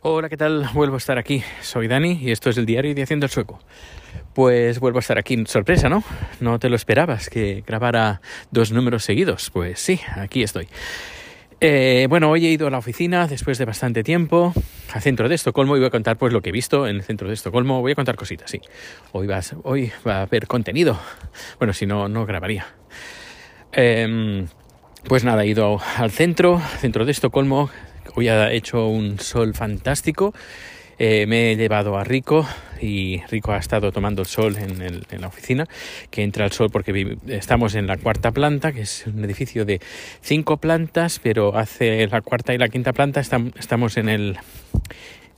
Hola, ¿qué tal? Vuelvo a estar aquí. Soy Dani y esto es el diario de Haciendo el Sueco. Pues vuelvo a estar aquí. Sorpresa, ¿no? No te lo esperabas que grabara dos números seguidos. Pues sí, aquí estoy. Eh, bueno, hoy he ido a la oficina después de bastante tiempo al centro de Estocolmo y voy a contar pues lo que he visto en el centro de Estocolmo. Voy a contar cositas, sí. Hoy, va a haber contenido. Bueno, si no, no grabaría. Em, pues nada, he ido al centro, centro de Estocolmo. Hoy ha hecho un sol fantástico. Eh, me he llevado a Rico y Rico ha estado tomando el sol en, la oficina, que entra el sol porque estamos en la cuarta planta, que es un edificio de cinco plantas, pero hace la cuarta y la quinta planta estamos en el...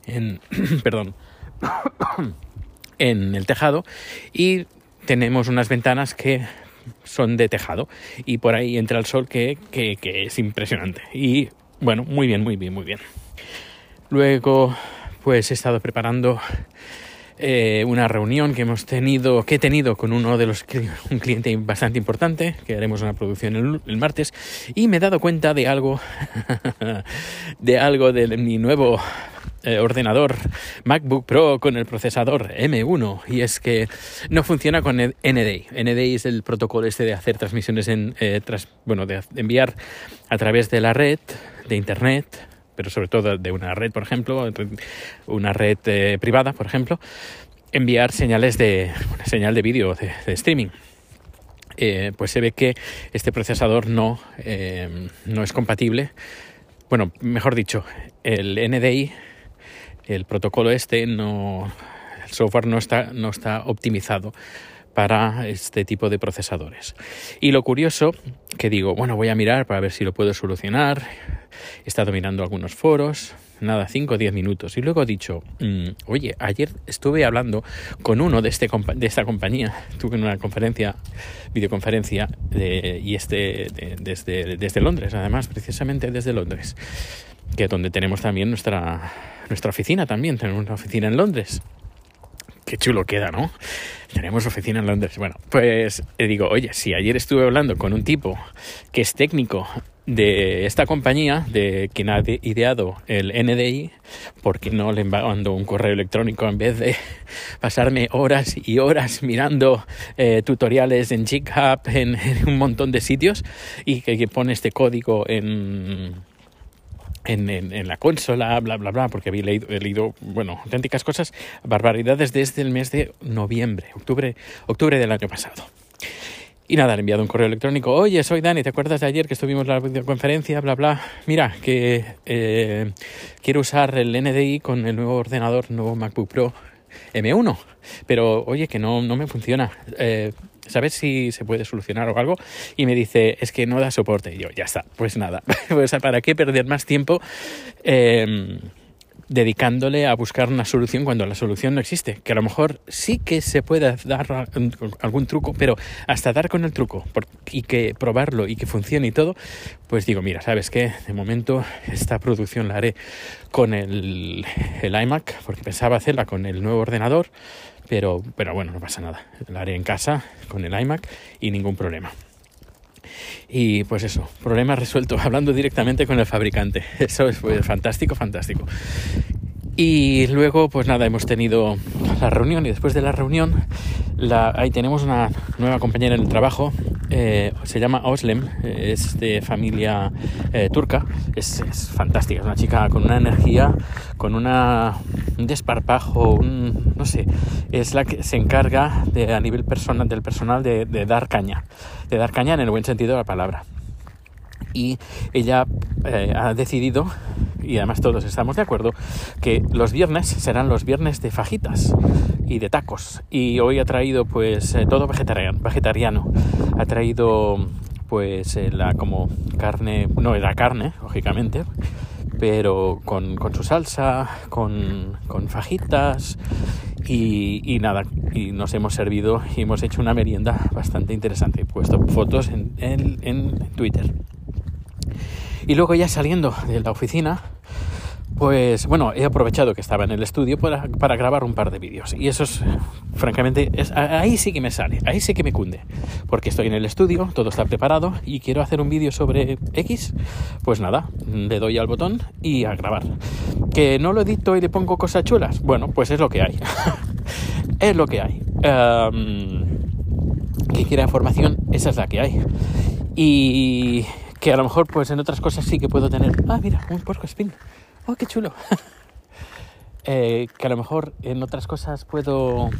Perdón. en el tejado y tenemos unas ventanas que son de tejado y por ahí entra el sol que, que, que es impresionante y bueno, muy bien, muy bien, muy bien. Luego pues he estado preparando eh, una reunión que hemos tenido, que he tenido con uno de los un cliente bastante importante, que haremos una producción el, martes, y me he dado cuenta de algo, de algo de mi nuevo eh, ordenador MacBook Pro con el procesador M1 y es que no funciona con NDI. NDI es el protocolo este de hacer transmisiones en, eh, bueno, de enviar a través de la red de internet pero sobre todo de una red, por ejemplo, una red eh, privada, por ejemplo, enviar señales de una señal de vídeo de, streaming. Eh, pues se ve que este procesador no, eh, no es compatible. Bueno, mejor dicho, el NDI, el protocolo este, no, el software no está, no está optimizado para este tipo de procesadores. Y lo curioso, que digo, bueno, voy a mirar para ver si lo puedo solucionar. He estado mirando algunos foros, nada, 5 o 10 minutos. Y luego he dicho, mm, oye, ayer estuve hablando con uno de, este, de esta compañía, tuve una conferencia, videoconferencia, y este desde, desde Londres, además, precisamente desde Londres, que es donde tenemos también nuestra, nuestra oficina también, tenemos una oficina en Londres. Qué chulo queda, ¿no? Tenemos oficina en Londres. Bueno, pues le digo, oye, si ayer estuve hablando con un tipo que es técnico de esta compañía, de quien ha ideado el NDI, ¿por qué no le mando un correo electrónico en vez de pasarme horas y horas mirando eh, tutoriales en GitHub, en, un montón de sitios, y que pone este código en en, la consola, bla, bla, bla, porque había leído, he leído, bueno, auténticas cosas, barbaridades desde el mes de noviembre, octubre, octubre del año pasado. Y nada, le he enviado un correo electrónico. Oye, soy Dani, ¿te acuerdas de ayer que estuvimos en la videoconferencia? Bla, bla. Mira, que eh, quiero usar el NDI con el nuevo ordenador, nuevo MacBook Pro M1. Pero oye, que no, no me funciona. Eh, ¿sabes si se puede solucionar o algo? Y me dice, es que no da soporte. Y yo, ya está, pues nada, pues ¿para qué perder más tiempo? Eh, dedicándole a buscar una solución cuando la solución no existe. Que a lo mejor sí que se puede dar algún truco, pero hasta dar con el truco y que probarlo y que funcione y todo, pues digo, mira, ¿sabes qué? De momento esta producción la haré con el, el iMac, porque pensaba hacerla con el nuevo ordenador, pero, pero bueno, no pasa nada. La haré en casa con el iMac y ningún problema. Y pues eso, problema resuelto, hablando directamente con el fabricante. Eso es fantástico, fantástico. Y luego, pues nada, hemos tenido la reunión y después de la reunión, ahí tenemos una nueva compañera en el trabajo, eh, se llama Oslem, es de familia eh, turca, es, fantástica, es una chica con una energía, con una, un desparpajo, un, no sé, es la que se encarga de, a nivel personal, del personal de dar caña, de dar caña en el buen sentido de la palabra. Y ella eh, ha decidido y además todos estamos de acuerdo, que los viernes serán los viernes de fajitas y de tacos. Y hoy ha traído pues eh, todo vegetariano. Ha traído pues eh, la como carne, no era carne, lógicamente, pero con, su salsa, con, fajitas y, nada, y nos hemos servido y hemos hecho una merienda bastante interesante. He puesto fotos en, en Twitter. Y luego ya saliendo de la oficina, pues bueno, he aprovechado que estaba en el estudio para, grabar un par de vídeos. Y eso es, francamente, ahí sí que me sale, ahí sí que me cunde. Porque estoy en el estudio, todo está preparado y quiero hacer un vídeo sobre X. Pues nada, le doy al botón y a grabar. Que no lo edito y le pongo cosas chulas. Bueno, pues es lo que hay. es lo que hay. Um, que quiera información, esa es la que hay. Y que a lo mejor, pues en otras cosas sí que puedo tener. Ah, mira, un porco spin. ¡Oh, qué chulo! Eh, que a lo mejor en otras cosas puedo,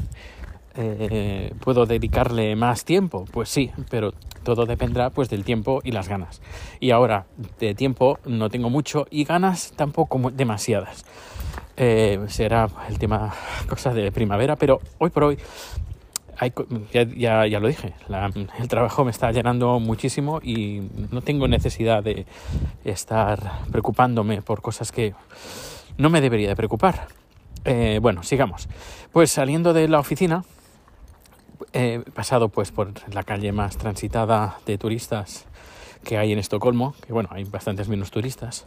eh, puedo dedicarle más tiempo. Pues sí, pero todo dependerá pues del tiempo y las ganas. Y ahora, de tiempo no tengo mucho y ganas tampoco demasiadas. Eh, será el tema cosa de primavera, pero hoy por hoy ya, ya, lo dije, el trabajo me está llenando muchísimo y no tengo necesidad de estar preocupándome por cosas que no me debería de preocupar. Eh, bueno, sigamos. Pues saliendo de la oficina, he pasado pues por la calle más transitada de turistas que hay en Estocolmo, que bueno, hay bastantes menos turistas.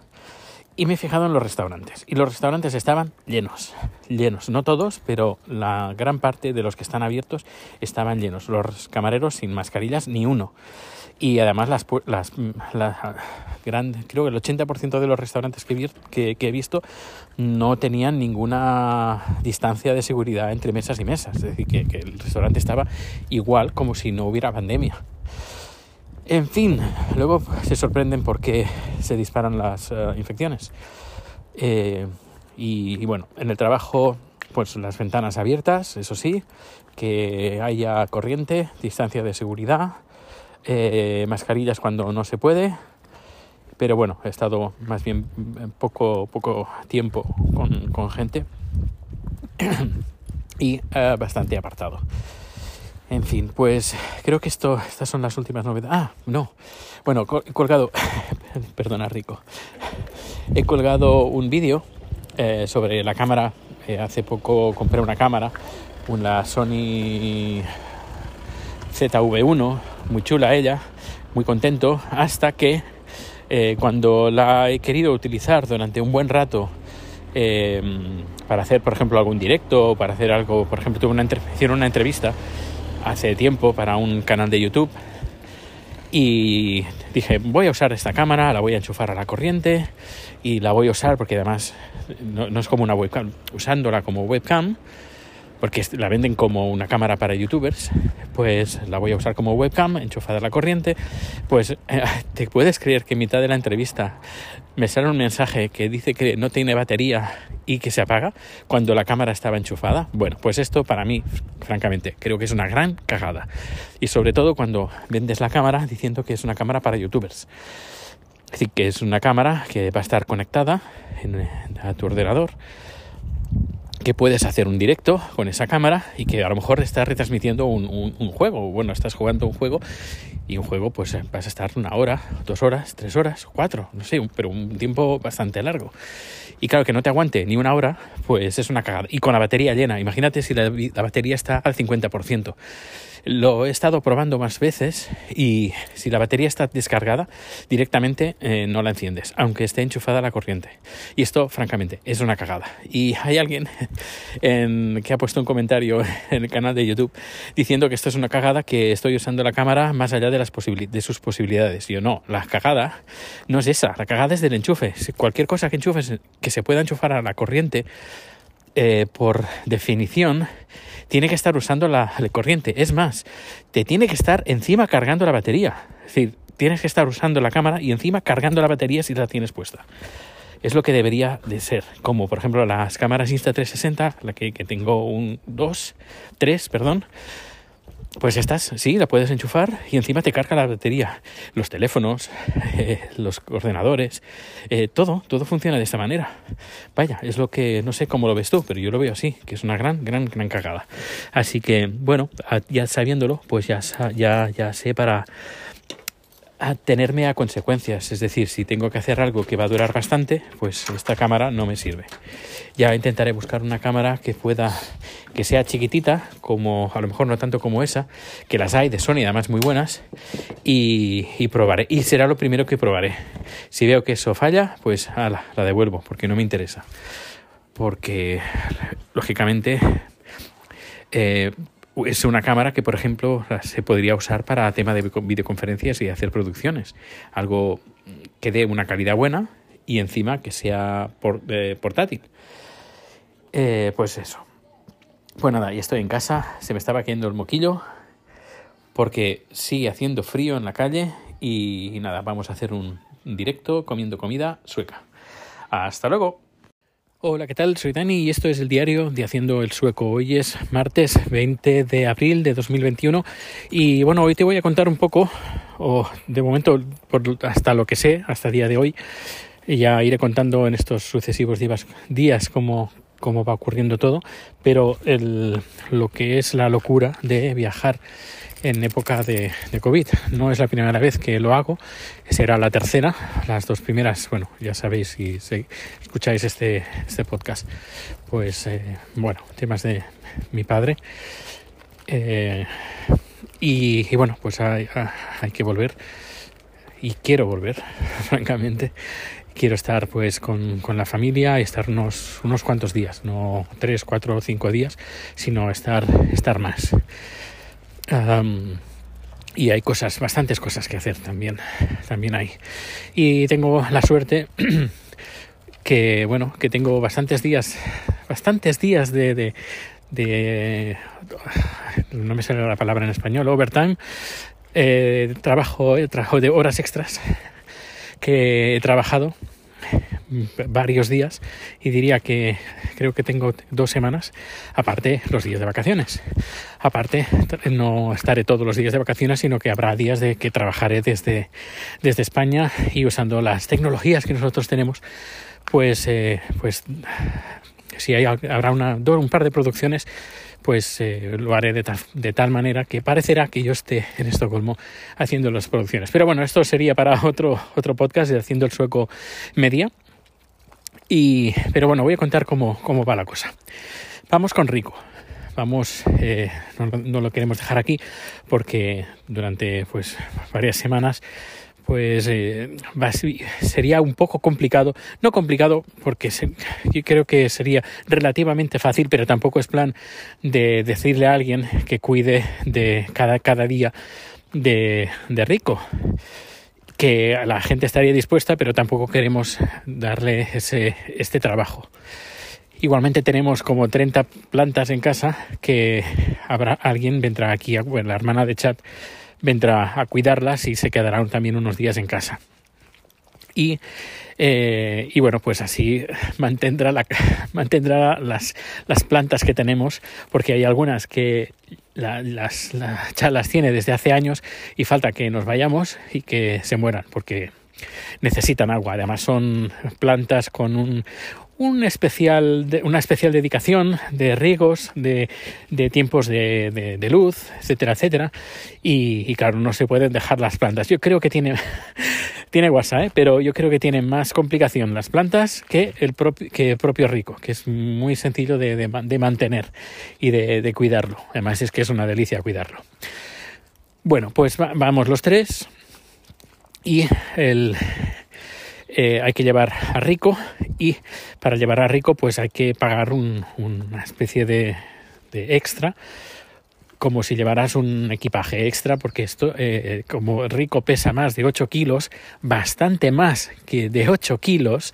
Y me he fijado en los restaurantes. Y los restaurantes estaban llenos, llenos. No todos, pero la gran parte de los que están abiertos estaban llenos. Los camareros sin mascarillas, ni uno. Y además las, las la creo que el 80% de los restaurantes que, que, que, he visto no tenían ninguna distancia de seguridad entre mesas y mesas. Es decir, que el restaurante estaba igual como si no hubiera pandemia. En fin, luego se sorprenden porque se disparan las uh, infecciones. Eh, y, bueno, en el trabajo, pues las ventanas abiertas, eso sí, que haya corriente, distancia de seguridad, eh, mascarillas cuando no se puede. Pero bueno, he estado más bien poco, poco tiempo con, con gente y bastante apartado. En fin, pues creo que estas son las últimas novedades. Ah, no. Bueno, he colgado, perdona Rico, he colgado un vídeo eh, sobre la cámara. Eh, hace poco compré una cámara, una Sony ZV1, muy chula ella, muy contento, hasta que eh, cuando la he querido utilizar durante un buen rato para hacer, por ejemplo, algún directo para hacer algo, por ejemplo, tuve una, hicieron una entrevista hace tiempo para un canal de YouTube y dije voy a usar esta cámara, la voy a enchufar a la corriente y la voy a usar porque además no, no es como una webcam, usándola como webcam porque la venden como una cámara para youtubers, pues la voy a usar como webcam, enchufada a la corriente, pues eh, te puedes creer que en mitad de la entrevista me sale un mensaje que dice que no tiene batería y que se apaga cuando la cámara estaba enchufada. Bueno, pues esto para mí, francamente, creo que es una gran cagada. Y sobre todo cuando vendes la cámara diciendo que es una cámara para youtubers. Es decir, que es una cámara que va a estar conectada en, a tu ordenador que puedes hacer un directo con esa cámara y que a lo mejor estás retransmitiendo un, un, un, juego. Bueno, estás jugando un juego y un juego pues vas a estar una hora, dos horas, tres horas, cuatro, no sé, pero un tiempo bastante largo. Y claro, que no te aguante ni una hora, pues es una cagada. Y con la batería llena, imagínate si la, la batería está al 50%. Lo he estado probando más veces y si la batería está descargada, directamente eh, no la enciendes, aunque esté enchufada la corriente. Y esto, francamente, es una cagada. Y hay alguien en, que ha puesto un comentario en el canal de YouTube diciendo que esto es una cagada, que estoy usando la cámara más allá de, las de sus posibilidades. Yo no, la cagada no es esa, la cagada es del enchufe. Cualquier cosa que enchufes, que se pueda enchufar a la corriente, eh, por definición, tiene que estar usando la, corriente. Es más, te tiene que estar encima cargando la batería. Es decir, tienes que estar usando la cámara y encima cargando la batería si la tienes puesta. Es lo que debería de ser. Como por ejemplo las cámaras Insta360, la que, que tengo un 2, 3, perdón pues estás, sí, la puedes enchufar y encima te carga la batería. Los teléfonos, eh, los ordenadores, eh, todo, todo funciona de esta manera. Vaya, es lo que no sé cómo lo ves tú, pero yo lo veo así, que es una gran, gran, gran cagada. Así que, bueno, ya sabiéndolo, pues ya, ya, ya sé para a tenerme a consecuencias. Es decir, si tengo que hacer algo que va a durar bastante, pues esta cámara no me sirve. Ya intentaré buscar una cámara que pueda, que sea chiquitita, como a lo mejor no tanto como esa, que las hay de Sony además muy buenas, y, probaré. Y será lo primero que probaré. Si veo que eso falla, pues ala, la devuelvo, porque no me interesa. Porque, lógicamente, eh, es una cámara que, por ejemplo, se podría usar para tema de videoconferencias y hacer producciones. Algo que dé una calidad buena y encima que sea eh, portátil. Eh, pues eso. Pues nada, ya estoy en casa. Se me estaba cayendo el moquillo porque sigue haciendo frío en la calle y nada, vamos a hacer un directo comiendo comida sueca. Hasta luego. Hola, ¿qué tal? Soy Dani y esto es el diario de Haciendo el Sueco. Hoy es martes 20 de abril de 2021 y bueno, hoy te voy a contar un poco, o de momento hasta lo que sé, hasta el día de hoy, y ya iré contando en estos sucesivos días, cómo, cómo va ocurriendo todo, pero el, lo que es la locura de viajar en época de, COVID. No es la primera vez que lo hago, será la tercera. Las dos primeras, bueno, ya sabéis si, escucháis este, este podcast, pues eh, bueno, temas de mi padre. Eh, y, bueno, pues hay, hay que volver y quiero volver, francamente. Quiero estar pues con, con, la familia y estar unos, unos cuantos días, no tres, cuatro o cinco días, sino estar, estar más y hay cosas, bastantes cosas que hacer también, también hay. Y tengo la suerte que, bueno, que tengo bastantes días, bastantes días de, de, no me sale la palabra en español, overtime, eh, trabajo, trabajo de horas extras que he trabajado varios días y diría que creo que tengo dos semanas, aparte los días de vacaciones. Aparte, no estaré todos los días de vacaciones, sino que habrá días de que trabajaré desde, desde España y usando las tecnologías que nosotros tenemos, pues, eh, pues si hay, habrá una, un par de producciones, pues eh, lo haré de tal, de tal manera que parecerá que yo esté en Estocolmo haciendo las producciones. Pero bueno, esto sería para otro, otro podcast de Haciendo el Sueco Media. Y, pero bueno, voy a contar cómo, cómo va la cosa. Vamos con Rico. Vamos, eh, no, lo queremos dejar aquí porque durante pues varias semanas pues eh, sería un poco complicado, no complicado porque yo creo que sería relativamente fácil, pero tampoco es plan de decirle a alguien que cuide de cada, cada día de, de rico que la gente estaría dispuesta, pero tampoco queremos darle ese, este trabajo. Igualmente tenemos como 30 plantas en casa que habrá alguien vendrá aquí, bueno, la hermana de Chat vendrá a cuidarlas y se quedarán también unos días en casa. Y, eh, y bueno, pues así mantendrá, mantendrá las, las plantas que tenemos, porque hay algunas que las, las tiene desde hace años y falta que nos vayamos y que se mueran porque necesitan agua. Además son plantas con un, un especial, una especial dedicación de riegos, de, de tiempos de, de, luz, etcétera, etcétera. Y, y, claro, no se pueden dejar las plantas. Yo creo que tiene, tiene WhatsApp, ¿eh? pero yo creo que tiene más complicación las plantas que el, que propio rico, que es muy sencillo de, de mantener y de, cuidarlo. Además es que es una delicia cuidarlo. Bueno, pues vamos los tres y el, eh, hay que llevar a Rico y para llevar a Rico pues hay que pagar una especie de, extra como si llevaras un equipaje extra porque esto eh, como Rico pesa más de 8 kilos bastante más que de 8 kilos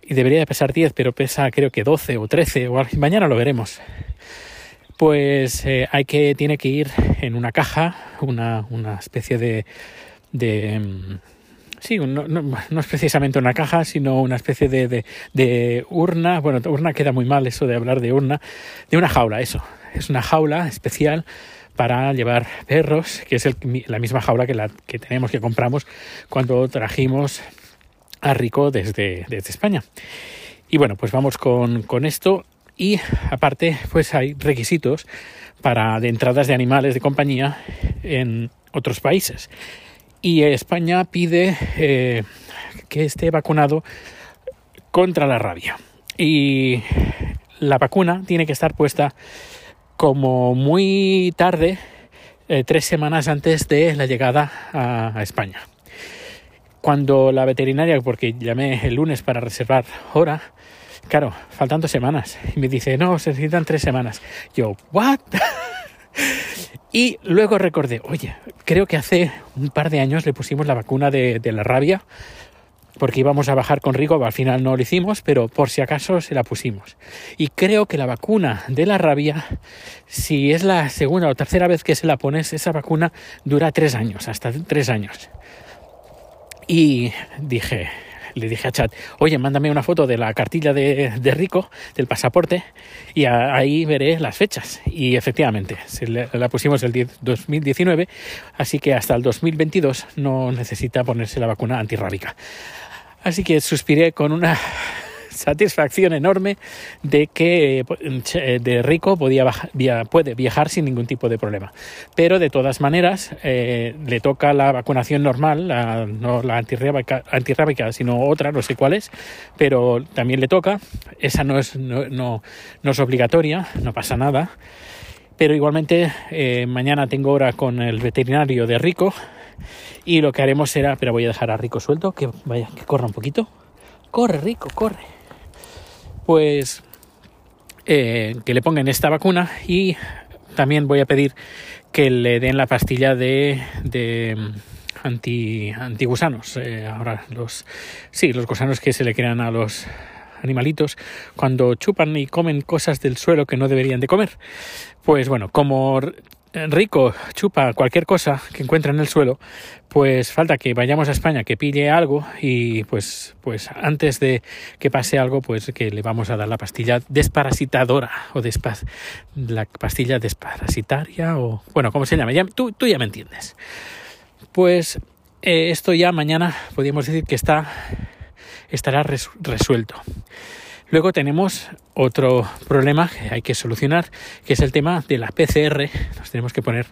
y debería de pesar 10 pero pesa creo que 12 o 13 o mañana lo veremos pues eh, hay que tiene que ir en una caja una, una especie de, de mm, Sí, no, no, es precisamente una caja, sino una especie de, de, urna. Bueno, urna queda muy mal eso de hablar de urna. De una jaula, eso. Es una jaula especial para llevar perros, que es la misma jaula que, la, que tenemos, que compramos cuando trajimos a Rico desde, desde España. Y bueno, pues vamos con, con esto. Y aparte, pues hay requisitos para de entradas de animales de compañía en otros países y España pide eh, que esté vacunado contra la rabia. Y la vacuna tiene que estar puesta como muy tarde, eh, tres semanas antes de la llegada a, España. Cuando la veterinaria, porque llamé el lunes para reservar hora, claro, faltan dos semanas, y me dice, no, se necesitan tres semanas. Yo, ¿what? y luego recordé, oye, creo que hace un par de años le pusimos la vacuna de, de la rabia porque íbamos a bajar con Rico, al final no lo hicimos, pero por si acaso se la pusimos. Y creo que la vacuna de la rabia, si es la segunda o tercera vez que se la pones, esa vacuna dura tres años, hasta tres años. Y dije, le dije a Chat, oye, mándame una foto de la cartilla de, Rico, del pasaporte, y ahí veré las fechas. Y efectivamente, se la pusimos el 2019, así que hasta el 2022 no necesita ponerse la vacuna antirrábica. Así que suspiré con una satisfacción enorme de que eh, de rico podía puede viajar sin ningún tipo de problema. Pero de todas maneras eh, le toca la vacunación normal, no la antirrábica, antirrábica, sino otra, no sé cuál es, pero también le toca. Esa no es, no, no, es obligatoria, no pasa nada. Pero igualmente eh, mañana tengo hora con el veterinario de Rico y lo que haremos será, pero voy a dejar a Rico suelto, que vaya, que corra un poquito. Corre, Rico, corre. Pues eh, que le pongan esta vacuna y también voy a pedir que le den la pastilla de, de mm, anti, antigusanos. Eh, ahora los sí, los gusanos que se le crean a los animalitos cuando chupan y comen cosas del suelo que no deberían de comer. Pues bueno, como rico chupa cualquier cosa que encuentra en el suelo, pues falta que vayamos a España, que pille algo y pues, pues antes de que pase algo, pues que le vamos a dar la pastilla desparasitadora o la pastilla desparasitaria o bueno, como se llama, ya, tú, tú ya me entiendes. Pues eh, esto ya mañana podríamos decir que está estará resuelto. Luego tenemos otro problema que hay que solucionar, que es el tema de la PCR. Nos tenemos que poner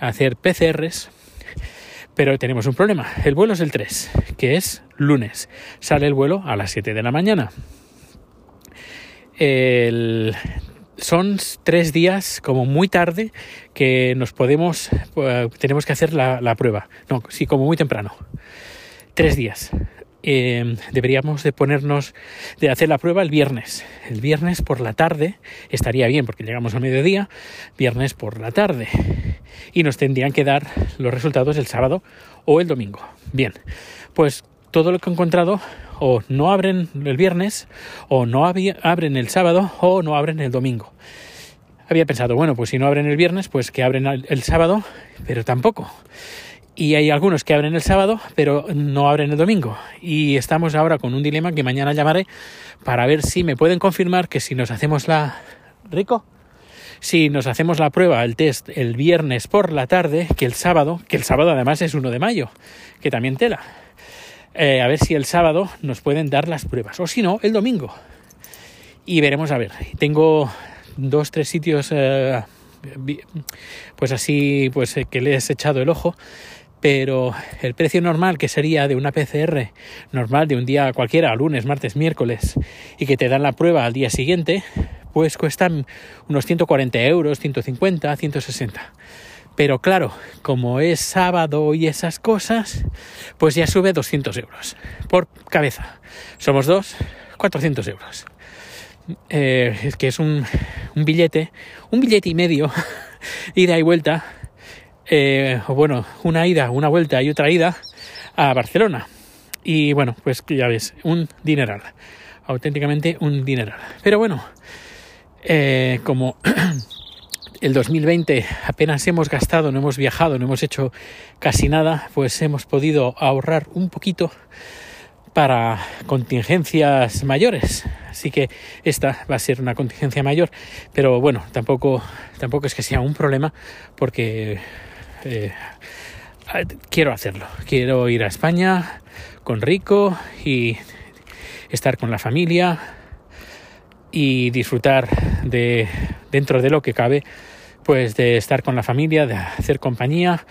a hacer PCRs, pero tenemos un problema. El vuelo es el 3, que es lunes. Sale el vuelo a las 7 de la mañana. son tres días como muy tarde que nos podemos eh, tenemos que hacer la, la, prueba no sí como muy temprano tres días Em, deberíamos de ponernos de hacer la prueba el viernes. El viernes por la tarde estaría bien porque llegamos a mediodía, viernes por la tarde. Y nos tendrían que dar los resultados el sábado o el domingo. Bien, pues todo lo que he encontrado o no abren el viernes o no abren el sábado o no abren el domingo. Había pensado, bueno, pues si no abren el viernes, pues que abren el sábado, pero tampoco y hay algunos que abren el sábado, pero no abren el domingo. Y estamos ahora con un dilema que mañana llamaré para ver si me pueden confirmar que si nos hacemos la... Rico, si nos hacemos la prueba, el test, el viernes por la tarde, que el sábado, que el sábado además es 1 de mayo, que también tela. Eh, a ver si el sábado nos pueden dar las pruebas, o si no, el domingo. Y veremos a ver. Tengo dos, tres sitios, eh, pues así, pues eh, que le he echado el ojo pero el precio normal que sería de una PCR normal de un día cualquiera, lunes, martes, miércoles, y que te dan la prueba al día siguiente, pues cuestan unos 140 euros, 150, 160. Pero claro, como es sábado y esas cosas, pues ya sube 200 euros por cabeza. Somos dos, 400 euros. Eh, es que es un, un billete, un billete y medio, ida y vuelta, eh, bueno, una ida, una vuelta y otra ida a Barcelona. Y bueno, pues ya ves, un dineral. Auténticamente un dineral. Pero bueno, eh, como el 2020 apenas hemos gastado, no hemos viajado, no hemos hecho casi nada, pues hemos podido ahorrar un poquito para contingencias mayores. Así que esta va a ser una contingencia mayor, pero bueno, tampoco, tampoco es que sea un problema porque eh, quiero hacerlo. Quiero ir a España con Rico y estar con la familia y disfrutar de dentro de lo que cabe pues de estar con la familia, de hacer compañía,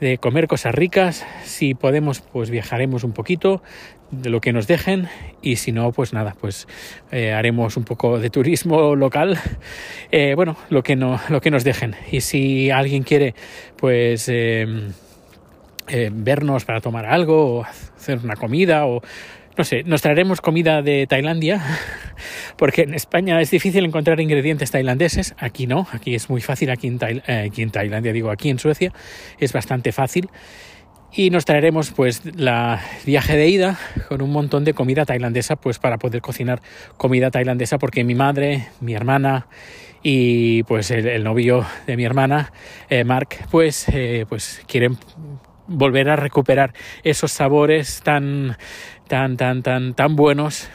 de comer cosas ricas. Si podemos, pues viajaremos un poquito de lo que nos dejen y si no, pues nada, pues eh, haremos un poco de turismo local. Eh, bueno, lo que no, lo que nos dejen. Y si alguien quiere, pues eh, vernos para tomar algo o hacer una comida o no sé, nos traeremos comida de Tailandia, porque en España es difícil encontrar ingredientes tailandeses, aquí no, aquí es muy fácil, aquí en, eh, aquí en Tailandia, digo, aquí en Suecia es bastante fácil. Y nos traeremos pues la viaje de ida con un montón de comida tailandesa pues para poder cocinar comida tailandesa porque mi madre, mi hermana y pues el, novio de mi hermana, eh, Mark, pues, eh, pues quieren volver a recuperar esos sabores tan, tan, tan, tan, tan buenos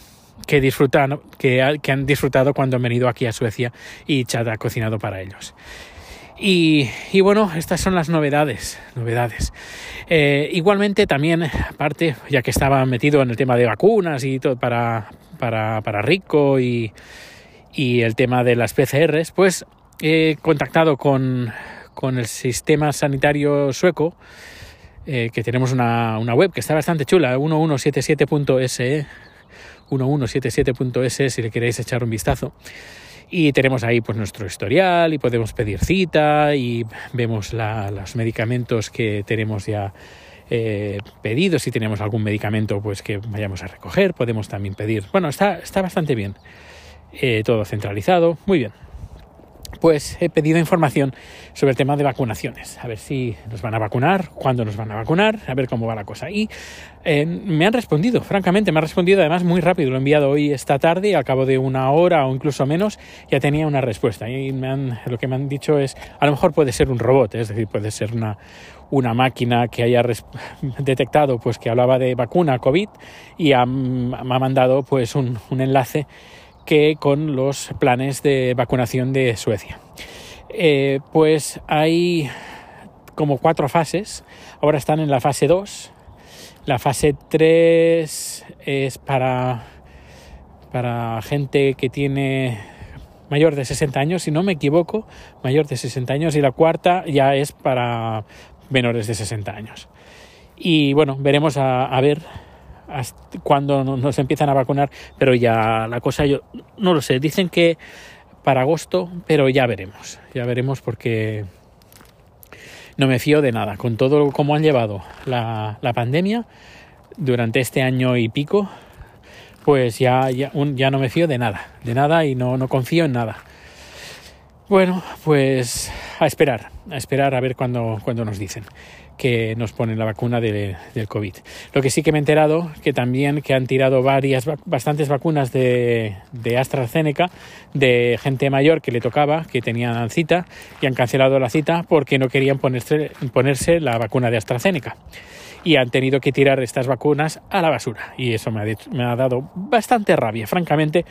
que, disfrutan, que, que han disfrutado cuando han venido aquí a Suecia y Chad ha cocinado para ellos. Y, y, bueno, estas son las novedades. novedades. Eh, igualmente también, aparte, ya que estaba metido en el tema de vacunas y todo para, para, para Rico y, y, el tema de las PCRs, pues he contactado con, con el sistema sanitario sueco eh, que tenemos una, una, web que está bastante chula, 1177.se, 1177.es si le queréis echar un vistazo. Y tenemos ahí pues nuestro historial y podemos pedir cita y vemos los medicamentos que tenemos ya eh, pedidos. Si tenemos algún medicamento pues que vayamos a recoger, podemos también pedir. Bueno, está, está bastante bien. Eh, todo centralizado, muy bien pues he pedido información sobre el tema de vacunaciones, a ver si nos van a vacunar, cuándo nos van a vacunar, a ver cómo va la cosa. Y eh, me han respondido, francamente, me han respondido además muy rápido, lo he enviado hoy esta tarde y al cabo de una hora o incluso menos ya tenía una respuesta. Y me han, lo que me han dicho es, a lo mejor puede ser un robot, es decir, puede ser una, una máquina que haya detectado pues que hablaba de vacuna COVID y me ha mandado pues un, un enlace que con los planes de vacunación de Suecia. Eh, pues hay como cuatro fases, ahora están en la fase 2, la fase 3 es para, para gente que tiene mayor de 60 años, si no me equivoco, mayor de 60 años, y la cuarta ya es para menores de 60 años. Y bueno, veremos a, a ver cuando nos empiezan a vacunar, pero ya la cosa yo no lo sé, dicen que para agosto, pero ya veremos, ya veremos porque no me fío de nada, con todo como han llevado la, pandemia durante este año y pico, pues ya, ya, ya, no me fío de nada, de nada y no, no confío en nada. Bueno, pues a esperar, a esperar a ver cuándo, cuando nos dicen que nos ponen la vacuna del COVID. Lo que sí que me he enterado que también que han tirado varias, bastantes vacunas de, de AstraZeneca de gente mayor que le tocaba, que tenían cita y han cancelado la cita porque no querían ponerse, ponerse la vacuna de AstraZeneca y han tenido que tirar estas vacunas a la basura. Y eso me ha, dado bastante rabia francamente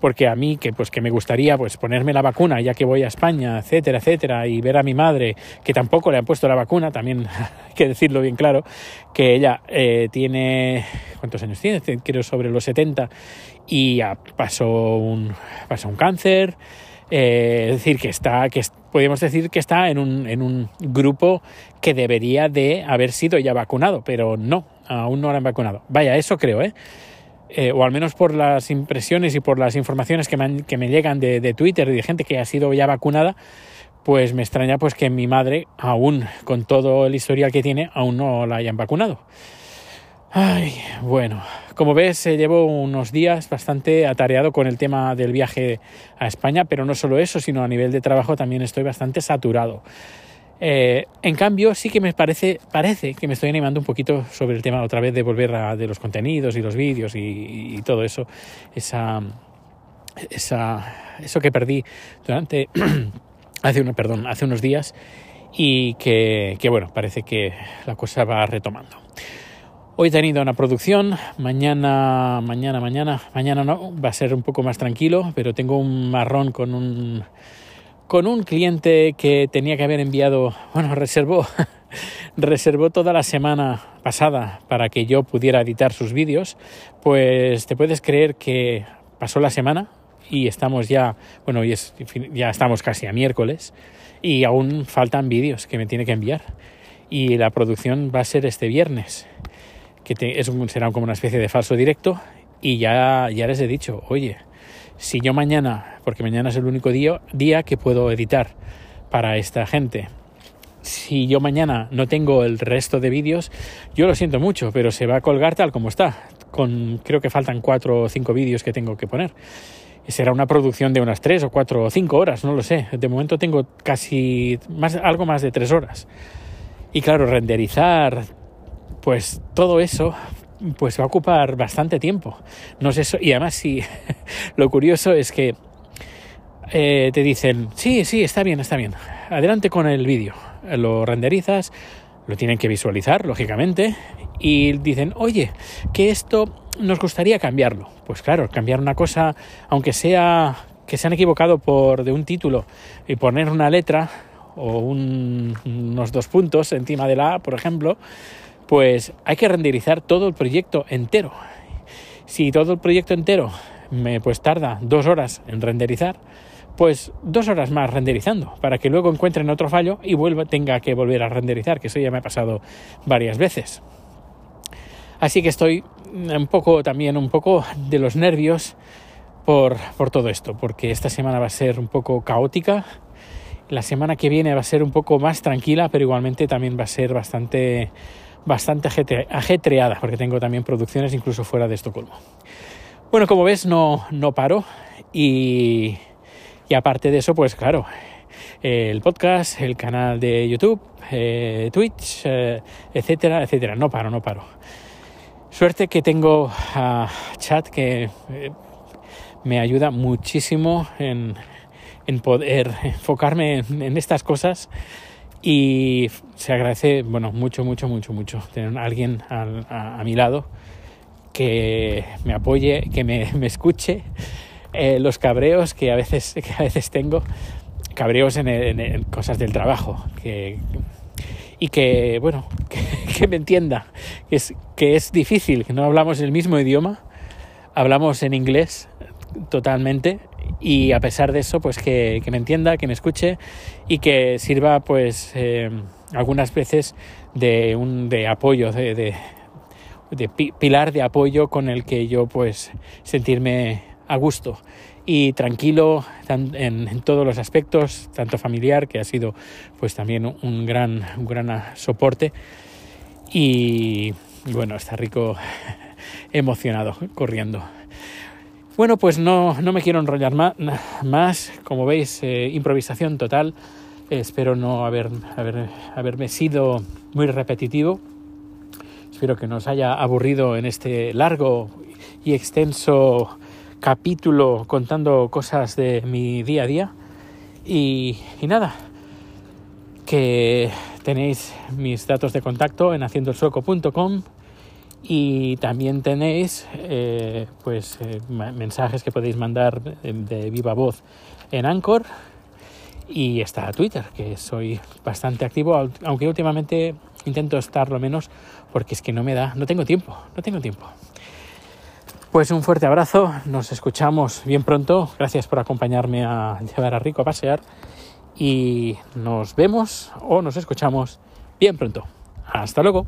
porque a mí que pues que me gustaría pues ponerme la vacuna ya que voy a España etcétera etcétera y ver a mi madre que tampoco le han puesto la vacuna también hay que decirlo bien claro que ella eh, tiene cuántos años tiene creo sobre los 70 y pasó un pasó un cáncer eh, es decir, que está, que podemos decir que está en un, en un grupo que debería de haber sido ya vacunado, pero no, aún no lo han vacunado. Vaya, eso creo, ¿eh? ¿eh? o al menos por las impresiones y por las informaciones que me, que me llegan de, de, Twitter de gente que ha sido ya vacunada, pues me extraña pues que mi madre, aún con todo el historial que tiene, aún no la hayan vacunado. Ay, bueno, como ves, eh, llevo unos días bastante atareado con el tema del viaje a España, pero no solo eso, sino a nivel de trabajo también estoy bastante saturado. Eh, en cambio, sí que me parece, parece que me estoy animando un poquito sobre el tema otra vez de volver a de los contenidos y los vídeos y, todo eso, esa, eso que perdí durante hace perdón, hace unos días y que bueno, parece que la cosa va retomando. Hoy he tenido una producción, mañana, mañana, mañana, mañana no, va a ser un poco más tranquilo, pero tengo un marrón con un con un cliente que tenía que haber enviado, bueno, reservó reservó toda la semana pasada para que yo pudiera editar sus vídeos, pues te puedes creer que pasó la semana, y estamos ya, bueno, y ya estamos casi a miércoles y aún faltan vídeos que me tiene que enviar. Y la producción va a ser este viernes, que es será como una especie de falso directo. Y ya, ya les he dicho, oye, si yo mañana, porque mañana es el único día, día que puedo editar para esta gente, si yo mañana no tengo el resto de vídeos, yo lo siento mucho, pero se va a colgar tal como está. Con, creo que faltan cuatro o cinco vídeos que tengo que poner será una producción de unas tres o cuatro o cinco horas, no lo sé. De momento tengo casi algo más de tres horas. Y claro, renderizar, pues todo eso, pues va a ocupar bastante tiempo. No sé, y además sí, lo curioso es que eh, te dicen, sí, sí, está bien, está bien, adelante con el vídeo. Lo renderizas, lo tienen que visualizar, lógicamente, y dicen, oye, que esto nos gustaría cambiarlo. Pues claro, cambiar una cosa, aunque sea que se han equivocado por de un título y poner una letra o unos dos puntos encima de la A, por ejemplo, pues hay que renderizar todo el proyecto entero. Si todo el proyecto entero me pues tarda dos horas en renderizar, pues dos horas más renderizando para que luego encuentren otro fallo y vuelva, tenga que volver a renderizar, que eso ya me ha pasado varias veces. Así que estoy un poco también, un poco de los nervios por, por todo esto, porque esta semana va a ser un poco caótica. La semana que viene va a ser un poco más tranquila, pero igualmente también va a ser bastante, bastante ajetreada, porque tengo también producciones incluso fuera de Estocolmo. Bueno, como ves, no, no paro y, aparte de eso, pues claro, el podcast, el canal de YouTube, eh, Twitch, eh, etcétera, etcétera. No paro, no paro. Suerte que tengo a Chat que eh, me ayuda muchísimo en, poder enfocarme en, estas cosas y se agradece, bueno, mucho, mucho, mucho, mucho tener a alguien a, mi lado que me apoye, que me, escuche. Eh, los cabreos que a veces, que a veces tengo, cabreos en, cosas del trabajo, que, y que, bueno, que, me entienda, que es, que es difícil, que no hablamos el mismo idioma, hablamos en inglés totalmente y a pesar de eso, pues que, me entienda, que me escuche y que sirva, pues, eh, algunas veces de un de apoyo, de, de, pilar de apoyo con el que yo, pues, sentirme a gusto y tranquilo en, todos los aspectos, tanto familiar, que ha sido pues también un gran, un gran soporte, y bueno, está rico emocionado corriendo. Bueno, pues no, no me quiero enrollar más, como veis, eh, improvisación total. espero no haber, haber, haberme sido muy repetitivo. Espero que nos haya aburrido en este largo y extenso capítulo contando cosas de mi día a día. Y, nada, que tenéis mis datos de contacto en haciendoelsueco.com y también tenéis eh, pues eh, mensajes que podéis mandar de, viva voz en Anchor y está Twitter que soy bastante activo aunque últimamente intento estar lo menos porque es que no me da no tengo tiempo no tengo tiempo pues un fuerte abrazo, nos escuchamos bien pronto, gracias por acompañarme a llevar a Rico a pasear y nos vemos o nos escuchamos bien pronto. Hasta luego.